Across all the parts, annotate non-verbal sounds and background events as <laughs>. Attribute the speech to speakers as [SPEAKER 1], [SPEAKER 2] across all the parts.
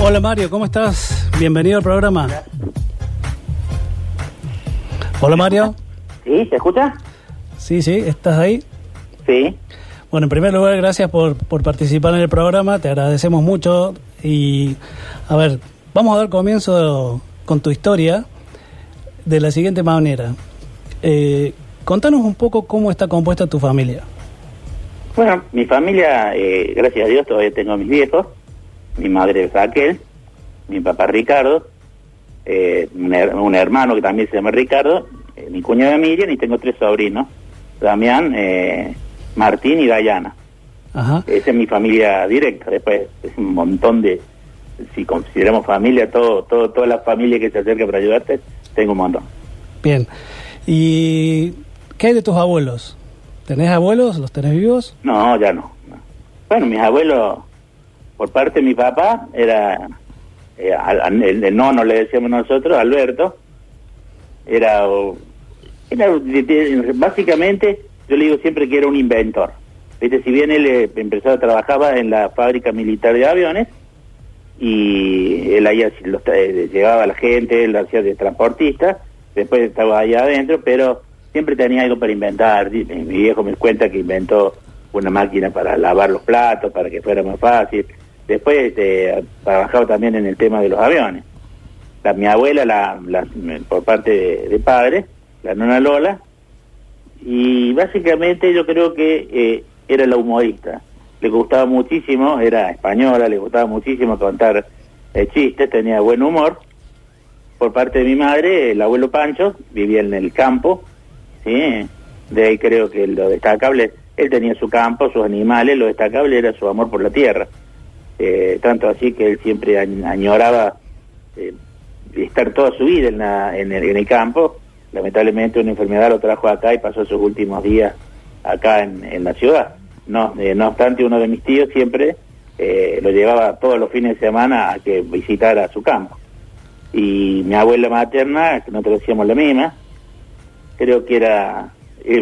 [SPEAKER 1] Hola Mario, ¿cómo estás? Bienvenido al programa. Hola Mario.
[SPEAKER 2] ¿Sí? ¿Se escucha?
[SPEAKER 1] Sí, sí, ¿estás ahí?
[SPEAKER 2] Sí.
[SPEAKER 1] Bueno, en primer lugar, gracias por, por participar en el programa, te agradecemos mucho y, a ver, vamos a dar comienzo con tu historia de la siguiente manera. Eh, contanos un poco cómo está compuesta tu familia.
[SPEAKER 2] Bueno, mi familia, eh, gracias a Dios, todavía tengo a mis viejos. Mi madre es Raquel, mi papá Ricardo, eh, un, her- un hermano que también se llama Ricardo, eh, mi cuñada Miriam y tengo tres sobrinos, Damián, eh, Martín y Dayana.
[SPEAKER 1] Ajá.
[SPEAKER 2] Esa es mi familia directa. Después es un montón de, si consideramos familia, todo, todo, toda la familia que se acerca para ayudarte, tengo un montón.
[SPEAKER 1] Bien. ¿Y qué hay de tus abuelos? ¿Tenés abuelos? ¿Los tenés vivos?
[SPEAKER 2] No, ya no. Bueno, mis abuelos, por parte de mi papá, era, eh, al- al- el, nono le decíamos nosotros, Alberto, era, básicamente, yo le digo siempre que era un inventor. Viste, si bien él eh, trabajaba en la fábrica militar de aviones, y él ahí los eh, llevaba a la gente, él hacía de transportista, después estaba allá adentro, pero siempre tenía algo para inventar. Mi viejo me cuenta que inventó una máquina para lavar los platos, para que fuera más fácil. Después este, trabajaba también en el tema de los aviones. La, mi abuela, la, por parte de, de padre, la nona Lola, y básicamente yo creo que eh, era la humorista. Le gustaba muchísimo, era española, le gustaba muchísimo contar eh, chistes, tenía buen humor. Por parte de mi madre, el abuelo Pancho vivía en el campo, ¿sí? de ahí creo que lo destacable, él tenía su campo, sus animales, lo destacable era su amor por la tierra. Eh, tanto así que él siempre añ- añoraba eh, estar toda su vida en, la- en, el, en el campo. Lamentablemente una enfermedad lo trajo acá y pasó sus últimos días acá en, en la ciudad. No, eh, no obstante, uno de mis tíos siempre lo llevaba todos los fines de semana a que visitara su campo. Y mi abuela materna, que nosotros decíamos la misma, creo que era,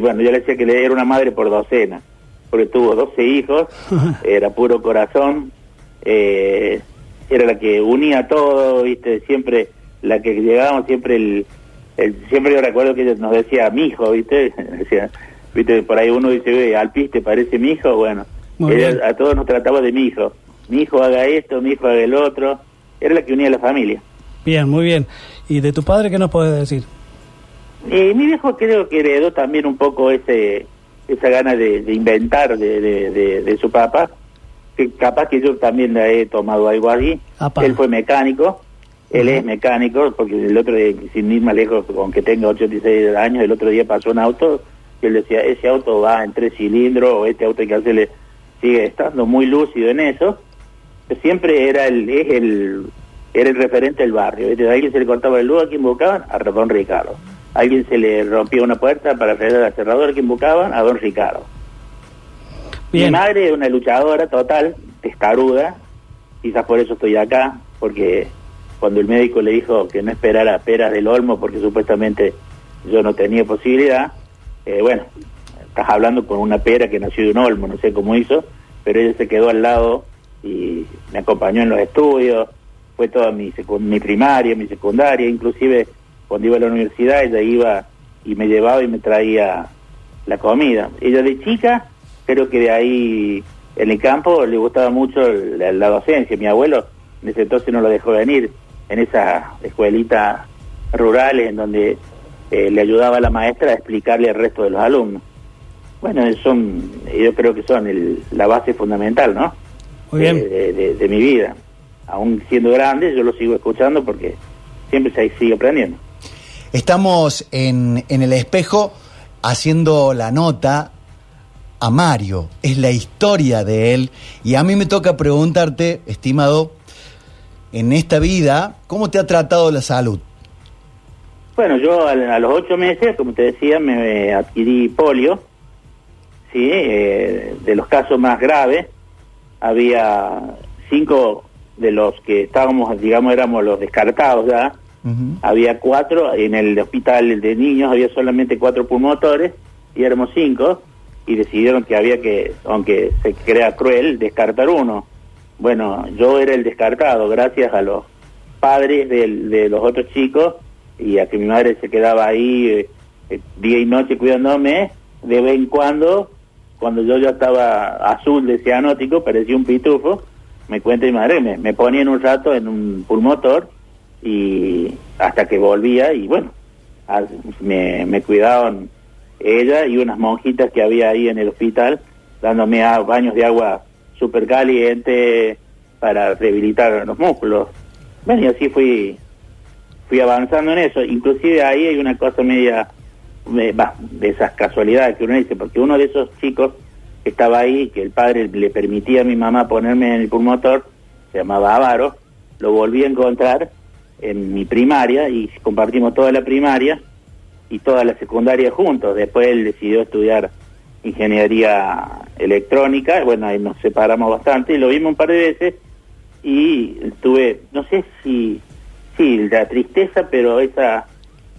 [SPEAKER 2] bueno, yo le decía que le era una madre por docena, porque tuvo 12 hijos, <laughs> era puro corazón, eh, era la que unía todo, viste, siempre, la que llegábamos siempre el, el siempre yo recuerdo que ella nos decía mi hijo, viste, <laughs> decía, viste, por ahí uno dice, "Ve, al piste parece mi hijo, bueno, ella a todos nos trataba de mi hijo, mi hijo haga esto, mi hijo haga el otro, era la que unía a la familia.
[SPEAKER 1] Bien, muy bien. ¿Y de tu padre qué nos puedes decir?
[SPEAKER 2] Eh, mi viejo creo que heredó también un poco ese esa gana de, de inventar de, de, de- de su papá, que capaz que yo también le he tomado algo allí.
[SPEAKER 1] Apa.
[SPEAKER 2] Él fue mecánico, él es mecánico, porque el otro día, sin ir más lejos, aunque tenga 86 años, el otro día pasó un auto y él decía, ese auto va en tres cilindros, o este auto hay que hacerle, sigue estando muy lúcido en eso. Siempre era el, es el, era el referente del barrio. A alguien se le cortaba el luz, ¿a quién buscaban? A don Ricardo. A alguien se le rompía una puerta para arreglar la cerradura, ¿a quién buscaban? A don Ricardo.
[SPEAKER 1] Bien.
[SPEAKER 2] Mi madre es una luchadora total, testaruda, quizás por eso estoy acá, porque cuando el médico le dijo que no esperara peras del olmo porque supuestamente yo no tenía posibilidad, eh, bueno, estás hablando con una pera que nació de un olmo, no sé cómo hizo, pero ella se quedó al lado y me acompañó en los estudios, fue toda mi, secu- mi primaria, mi secundaria, inclusive cuando iba a la universidad ella iba y me llevaba y me traía la comida. Ella de chica, creo que de ahí en el campo le gustaba mucho la, la docencia. Mi abuelo en ese entonces no lo dejó venir en esa escuelita rurales en donde eh, le ayudaba a la maestra a explicarle al resto de los alumnos. Bueno, son, yo creo que son el- la base fundamental, ¿no?
[SPEAKER 1] Muy bien.
[SPEAKER 2] De, de- de- de mi vida. Aún siendo grande, yo lo sigo escuchando porque siempre se sigue aprendiendo.
[SPEAKER 3] Estamos en, en el espejo haciendo la nota a Mario. Es la historia de él. Y a mí me toca preguntarte, estimado, en esta vida, ¿cómo te ha tratado la salud?
[SPEAKER 2] Bueno, yo a, los ocho meses, como te decía, me adquirí polio, ¿sí? Eh, de los casos más graves, había cinco de los que estábamos, digamos, éramos los descartados ya, había cuatro, en el hospital de niños había solamente cuatro pulmotores y éramos cinco, y decidieron que había que, aunque se crea cruel, descartar uno. bueno, yo era el descartado gracias a los padres de los otros chicos y a que mi madre se quedaba ahí eh, eh, día y noche cuidándome, de vez en cuando, cuando yo ya estaba azul de cianótico, parecía un pitufo, me cuenta mi madre, me, me ponía en un rato en un pulmotor y hasta que volvía y bueno, me, me cuidaban ella y unas monjitas que había ahí en el hospital dándome baños de agua súper caliente para rehabilitar los músculos. Bueno, y así fui fui avanzando en eso. Inclusive ahí hay una cosa media de esas casualidades que uno dice, porque uno de esos chicos que estaba ahí, que el padre le permitía a mi mamá ponerme en el pulmotor, se llamaba Avaro, lo volví a encontrar en mi primaria y compartimos toda la primaria y toda la secundaria juntos. Después él decidió estudiar ingeniería electrónica, bueno, ahí nos separamos bastante y lo vimos un par de veces y tuve, no sé si, sí, la tristeza, pero esa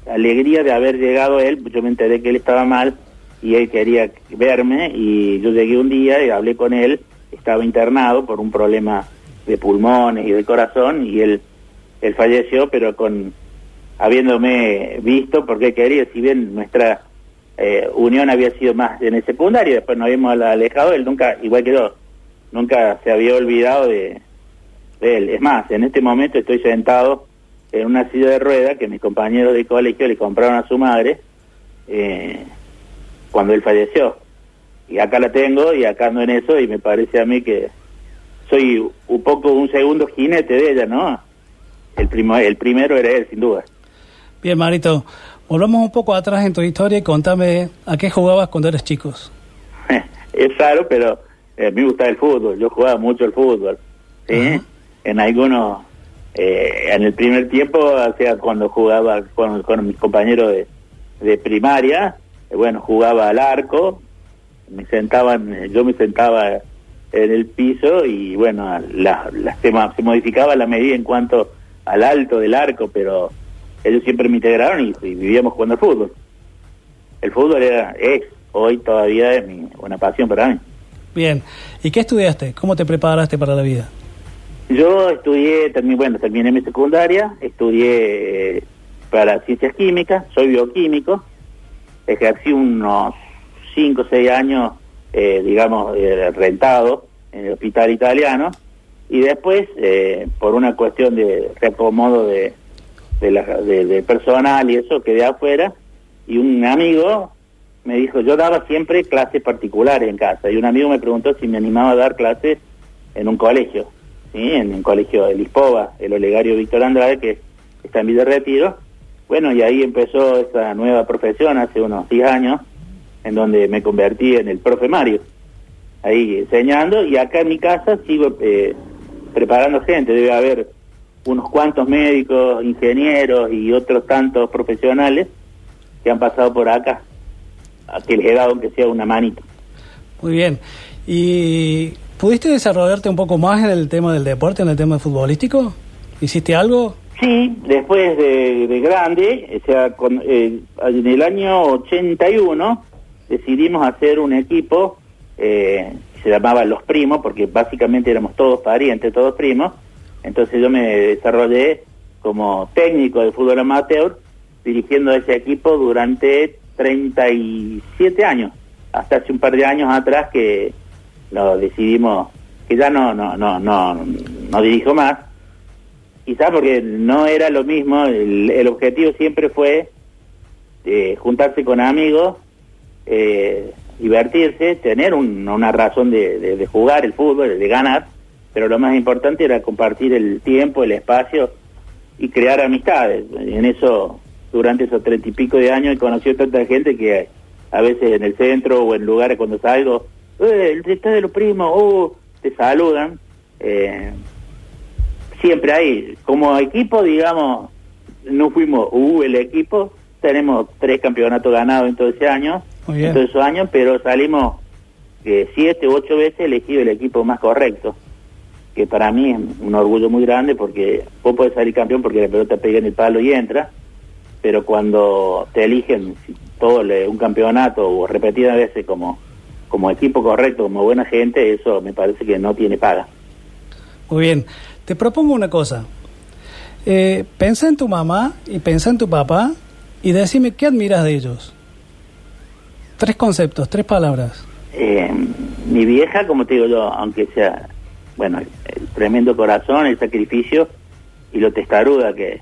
[SPEAKER 2] alegría de haber llegado él, yo me enteré que él estaba mal y él quería verme y yo llegué un día y hablé con él, estaba internado por un problema de pulmones y de corazón y él, él falleció, pero con habiéndome visto porque quería, si bien nuestra eh, unión había sido más en el secundario, después nos habíamos alejado, él nunca, igual que yo, nunca se había olvidado de, él. Es más, en este momento estoy sentado en una silla de rueda que mis compañeros de colegio le compraron a su madre eh, cuando él falleció. Y acá la tengo y acá ando en eso y me parece a mí que soy un poco un segundo jinete de ella, ¿no? El, primo, el primero era él, sin duda.
[SPEAKER 1] Bien, Marito, volvamos un poco atrás en tu historia y contame a qué jugabas cuando eres chicos. <laughs>
[SPEAKER 2] es raro, pero eh, me gusta el fútbol, yo jugaba mucho el fútbol. ¿sí? En algunos, eh, en el primer tiempo, o sea, cuando jugaba con, con mis compañeros de, de primaria, eh, bueno, jugaba al arco, me sentaban, yo me sentaba en el piso y bueno, la, la, se modificaba la medida en cuanto al alto del arco, pero ellos siempre me integraron y, vivíamos jugando al fútbol. El fútbol era, es, hoy todavía es mi, una pasión para mí.
[SPEAKER 1] Bien, ¿y qué estudiaste? ¿Cómo te preparaste para la vida?
[SPEAKER 2] Yo estudié, también, bueno, terminé mi secundaria, estudié eh, para ciencias químicas, soy bioquímico, ejercí unos 5 o 6 años, eh, digamos, eh, rentado en el hospital italiano, y después, por una cuestión de reacomodo de, de, la, de, personal y eso, quedé afuera y un amigo me dijo, yo daba siempre clases particulares en casa y un amigo me preguntó si me animaba a dar clases en un colegio, ¿sí? en un colegio de Lispova, el Olegario Víctor Andrade, que está en Villa Retiro. Bueno, y ahí empezó esa nueva profesión hace unos 10 años, en donde me convertí en el profe Mario, ahí enseñando, y acá en mi casa sigo eh, preparando gente, debe haber unos cuantos médicos, ingenieros y otros tantos profesionales que han pasado por acá, a que les he dado aunque sea una manita.
[SPEAKER 1] Muy bien. ¿Y pudiste desarrollarte un poco más en el tema del deporte, en el tema futbolístico? ¿Hiciste algo?
[SPEAKER 2] Sí, después de, grande, o sea, con, eh, en el año 81 decidimos hacer un equipo, eh, se llamaba Los Primos, porque básicamente éramos todos parientes, todos primos, entonces yo me desarrollé como técnico de fútbol amateur, dirigiendo ese equipo durante 37 años, hasta hace un par de años atrás que lo decidimos, que ya no, no, no, no, no dirijo más, quizás porque no era lo mismo, el, objetivo siempre fue eh, juntarse con amigos, eh, divertirse, tener una razón de jugar el fútbol, de ganar, pero lo más importante era compartir el tiempo, el espacio y crear amistades. En eso, durante esos treinta y pico de años, he conocido tanta gente que a veces en el centro o en lugares cuando salgo, eh, está de los primos, oh, te saludan. Eh, siempre hay, como equipo, digamos, no fuimos uh, el equipo, tenemos tres campeonatos ganados en todo ese año, en todos esos años, pero salimos eh, siete u ocho veces elegido el equipo más correcto que para mí es un orgullo muy grande porque vos podés salir campeón porque la pelota pega en el palo y entra, pero cuando te eligen todo un campeonato o repetidas veces como, como equipo correcto, como buena gente, eso me parece que no tiene paga.
[SPEAKER 1] Muy bien. Te propongo una cosa. Eh, pensá en tu mamá y pensá en tu papá y decime qué admiras de ellos. Tres conceptos, tres palabras.
[SPEAKER 2] Eh, mi vieja, como te digo yo, aunque sea, bueno, el tremendo corazón, el sacrificio y lo testaruda que,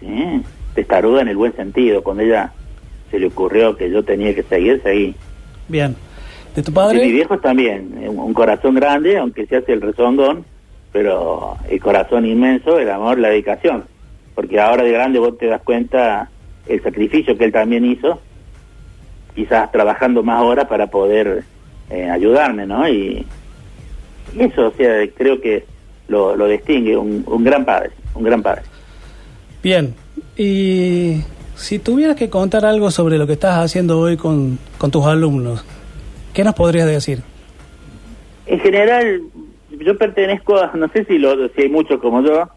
[SPEAKER 2] ¿sí? testaruda en el buen sentido, cuando ella se le ocurrió que yo tenía que seguir, seguí.
[SPEAKER 1] Bien. ¿De tu padre?
[SPEAKER 2] mi viejo también, un un corazón grande, aunque se hace el rezongón, pero el corazón inmenso, el amor, la dedicación. Porque ahora de grande vos te das cuenta el sacrificio que él también hizo, quizás trabajando más horas para poder eh, ayudarme, ¿no? Y, y eso, o sea, creo que lo, lo distingue, un, un gran padre, un gran padre.
[SPEAKER 1] Bien. Y si tuvieras que contar algo sobre lo que estás haciendo hoy con, con tus alumnos, ¿qué nos podrías decir?
[SPEAKER 2] En general, yo pertenezco a, no sé si, lo, si hay muchos como yo,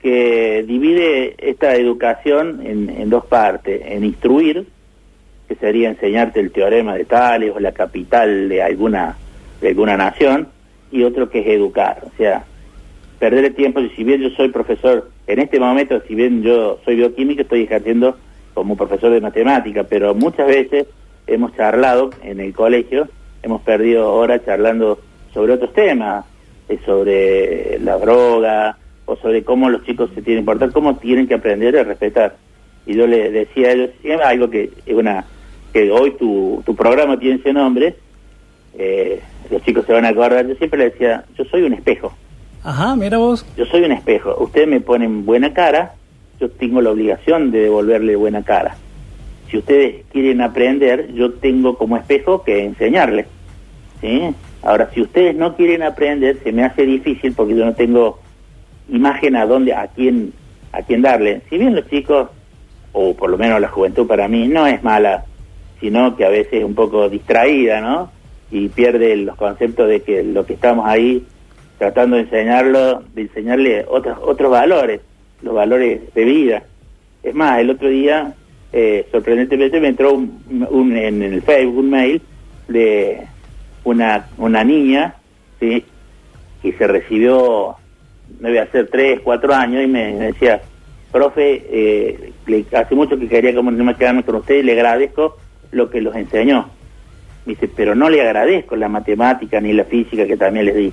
[SPEAKER 2] que divide esta educación en, en dos partes, en instruir, que sería enseñarte el teorema de Tales o la capital de alguna, de alguna nación, y otro que es educar, o sea, perder el tiempo, si bien yo soy profesor, en este momento, si bien yo soy bioquímico, estoy ejerciendo como profesor de matemática, pero muchas veces hemos charlado en el colegio, hemos perdido horas charlando sobre otros temas, eh, sobre la droga, o sobre cómo los chicos se tienen que portar, cómo tienen que aprender a respetar. Y yo le decía a ellos, algo que es una que hoy tu, tu programa tiene ese nombre, eh, los chicos se van a acordar, yo siempre le decía, yo soy un espejo,
[SPEAKER 1] Ajá, mira vos.
[SPEAKER 2] yo soy un espejo, ustedes me ponen buena cara, yo tengo la obligación de devolverle buena cara. Si ustedes quieren aprender, yo tengo como espejo que enseñarles. ¿sí? Ahora, si ustedes no quieren aprender, se me hace difícil porque yo no tengo imagen a dónde, a quién, a quién darle. Si bien los chicos, o por lo menos la juventud para mí, no es mala, sino que a veces es un poco distraída, ¿no? Y pierde los conceptos de que lo que estamos ahí tratando de enseñarlo, de enseñarle otros otros valores, los valores de vida. Es más, el otro día, eh, sorprendentemente, me entró un, un- en el Facebook un mail de una, una niña, ¿sí? que se recibió, debe hacer tres, cuatro años, y me, me decía, profe, eh, le- hace mucho que quería quedarme con usted y le agradezco lo que los enseñó. Me dice, pero no le agradezco la matemática ni la física que también les di.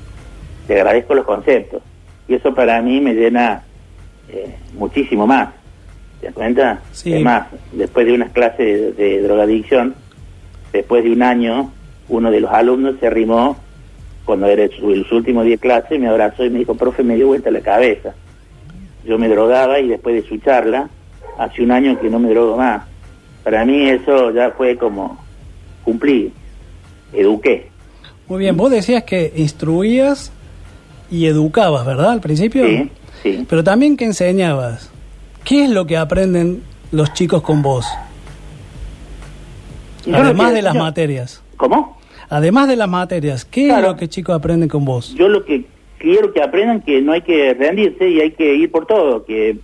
[SPEAKER 2] Le agradezco los conceptos. Y eso para mí me llena eh, muchísimo más. ¿Te das cuenta?
[SPEAKER 1] Sí.
[SPEAKER 2] Es más, después de unas clases de, de drogadicción, después de un año, uno de los alumnos se arrimó cuando era su, su último día de clase, me abrazó y me dijo, profe, me dio vuelta la cabeza. Yo me drogaba y después de su charla, hace un año que no me drogo más. Para mí eso ya fue como cumplí, eduqué.
[SPEAKER 1] Muy bien, vos decías que instruías y educabas, ¿verdad? Al principio.
[SPEAKER 2] Sí, sí.
[SPEAKER 1] Pero también que enseñabas. ¿Qué es lo que aprenden los chicos con vos?
[SPEAKER 2] Yo
[SPEAKER 1] Además
[SPEAKER 2] que-
[SPEAKER 1] de las
[SPEAKER 2] yo-
[SPEAKER 1] materias.
[SPEAKER 2] ¿Cómo?
[SPEAKER 1] Además de las materias, ¿qué
[SPEAKER 2] Claro.
[SPEAKER 1] es lo que chicos aprenden con vos?
[SPEAKER 2] Yo lo que quiero que aprendan que no hay que rendirse y hay que ir por todo, que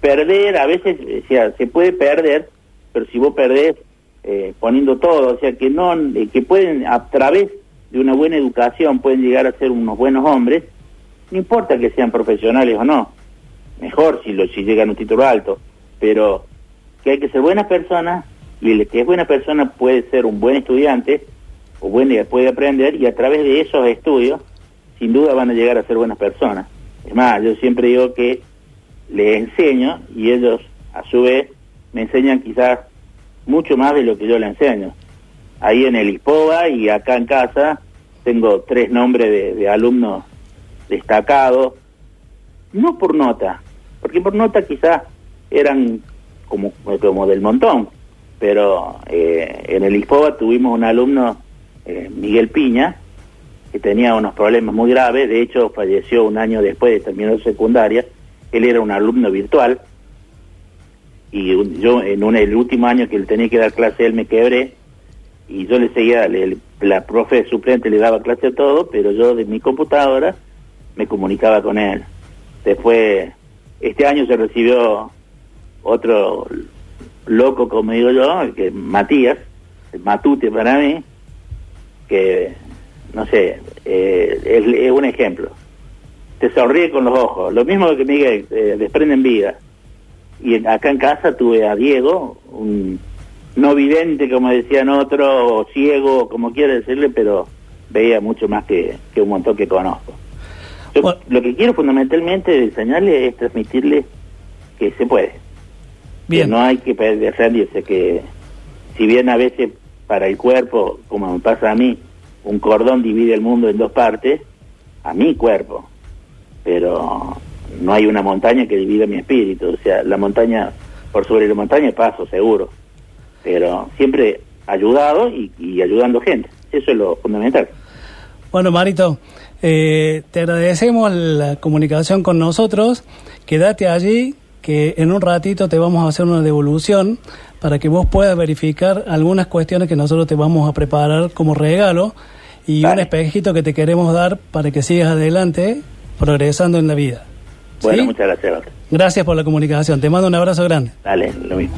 [SPEAKER 2] perder a veces, o sea, se puede perder, pero si vos perdés eh, poniendo todo, o sea, que no eh, que pueden a través de una buena educación pueden llegar a ser unos buenos hombres, no importa que sean profesionales o no. Mejor si lo si llegan a un título alto, pero que hay que ser buenas personas y el que es buena persona puede ser un buen estudiante o bueno, puede aprender y a través de esos estudios sin duda van a llegar a ser buenas personas. Es más, yo siempre digo que les enseño y ellos a su vez me enseñan quizás mucho más de lo que yo les enseño. Ahí en el ISPOBA y acá en casa tengo tres nombres de, alumnos destacados, no por nota, porque por nota quizás eran como, como del montón, pero eh, en el ISPOBA tuvimos un alumno, eh, Miguel Piña, que tenía unos problemas muy graves, de hecho falleció un año después de terminar secundaria, él era un alumno virtual, y yo en un, el último año que le tenía que dar clase él me quebré, y yo le seguía, le- la profe suplente le daba clase a todo, pero yo de mi computadora me comunicaba con él. Después, este año se recibió otro loco, como digo yo, que Matías, Matute para mí, que, no sé, eh, es, es un ejemplo. te sonríe con los ojos. Lo mismo que Miguel, eh, desprenden vida. Y en- acá en casa tuve a Diego, un no vidente, como decían otros, o ciego, como quiera decirle, pero veía mucho más que, que un montón que conozco. Yo
[SPEAKER 1] Bueno.
[SPEAKER 2] lo que quiero fundamentalmente enseñarle es transmitirle que se puede.
[SPEAKER 1] Bien.
[SPEAKER 2] Que no hay que perder- rendirse, que si bien a veces para el cuerpo, como me pasa a mí, un cordón divide el mundo en dos partes, a mi cuerpo, pero no hay una montaña que divida mi espíritu, o sea, la montaña, por sobre la montaña paso seguro, pero siempre ayudado y, y ayudando gente, eso es lo fundamental.
[SPEAKER 1] Bueno, Marito, eh, te agradecemos la comunicación con nosotros. Quédate allí, que en un ratito te vamos a hacer una devolución para que vos puedas verificar algunas cuestiones que nosotros te vamos a preparar como regalo y un espejito que te queremos dar para que sigas adelante progresando en la vida.
[SPEAKER 2] Bueno,
[SPEAKER 1] ¿Sí?
[SPEAKER 2] muchas gracias.
[SPEAKER 1] Gracias por la comunicación. Te mando un abrazo grande.
[SPEAKER 2] Dale, lo mismo.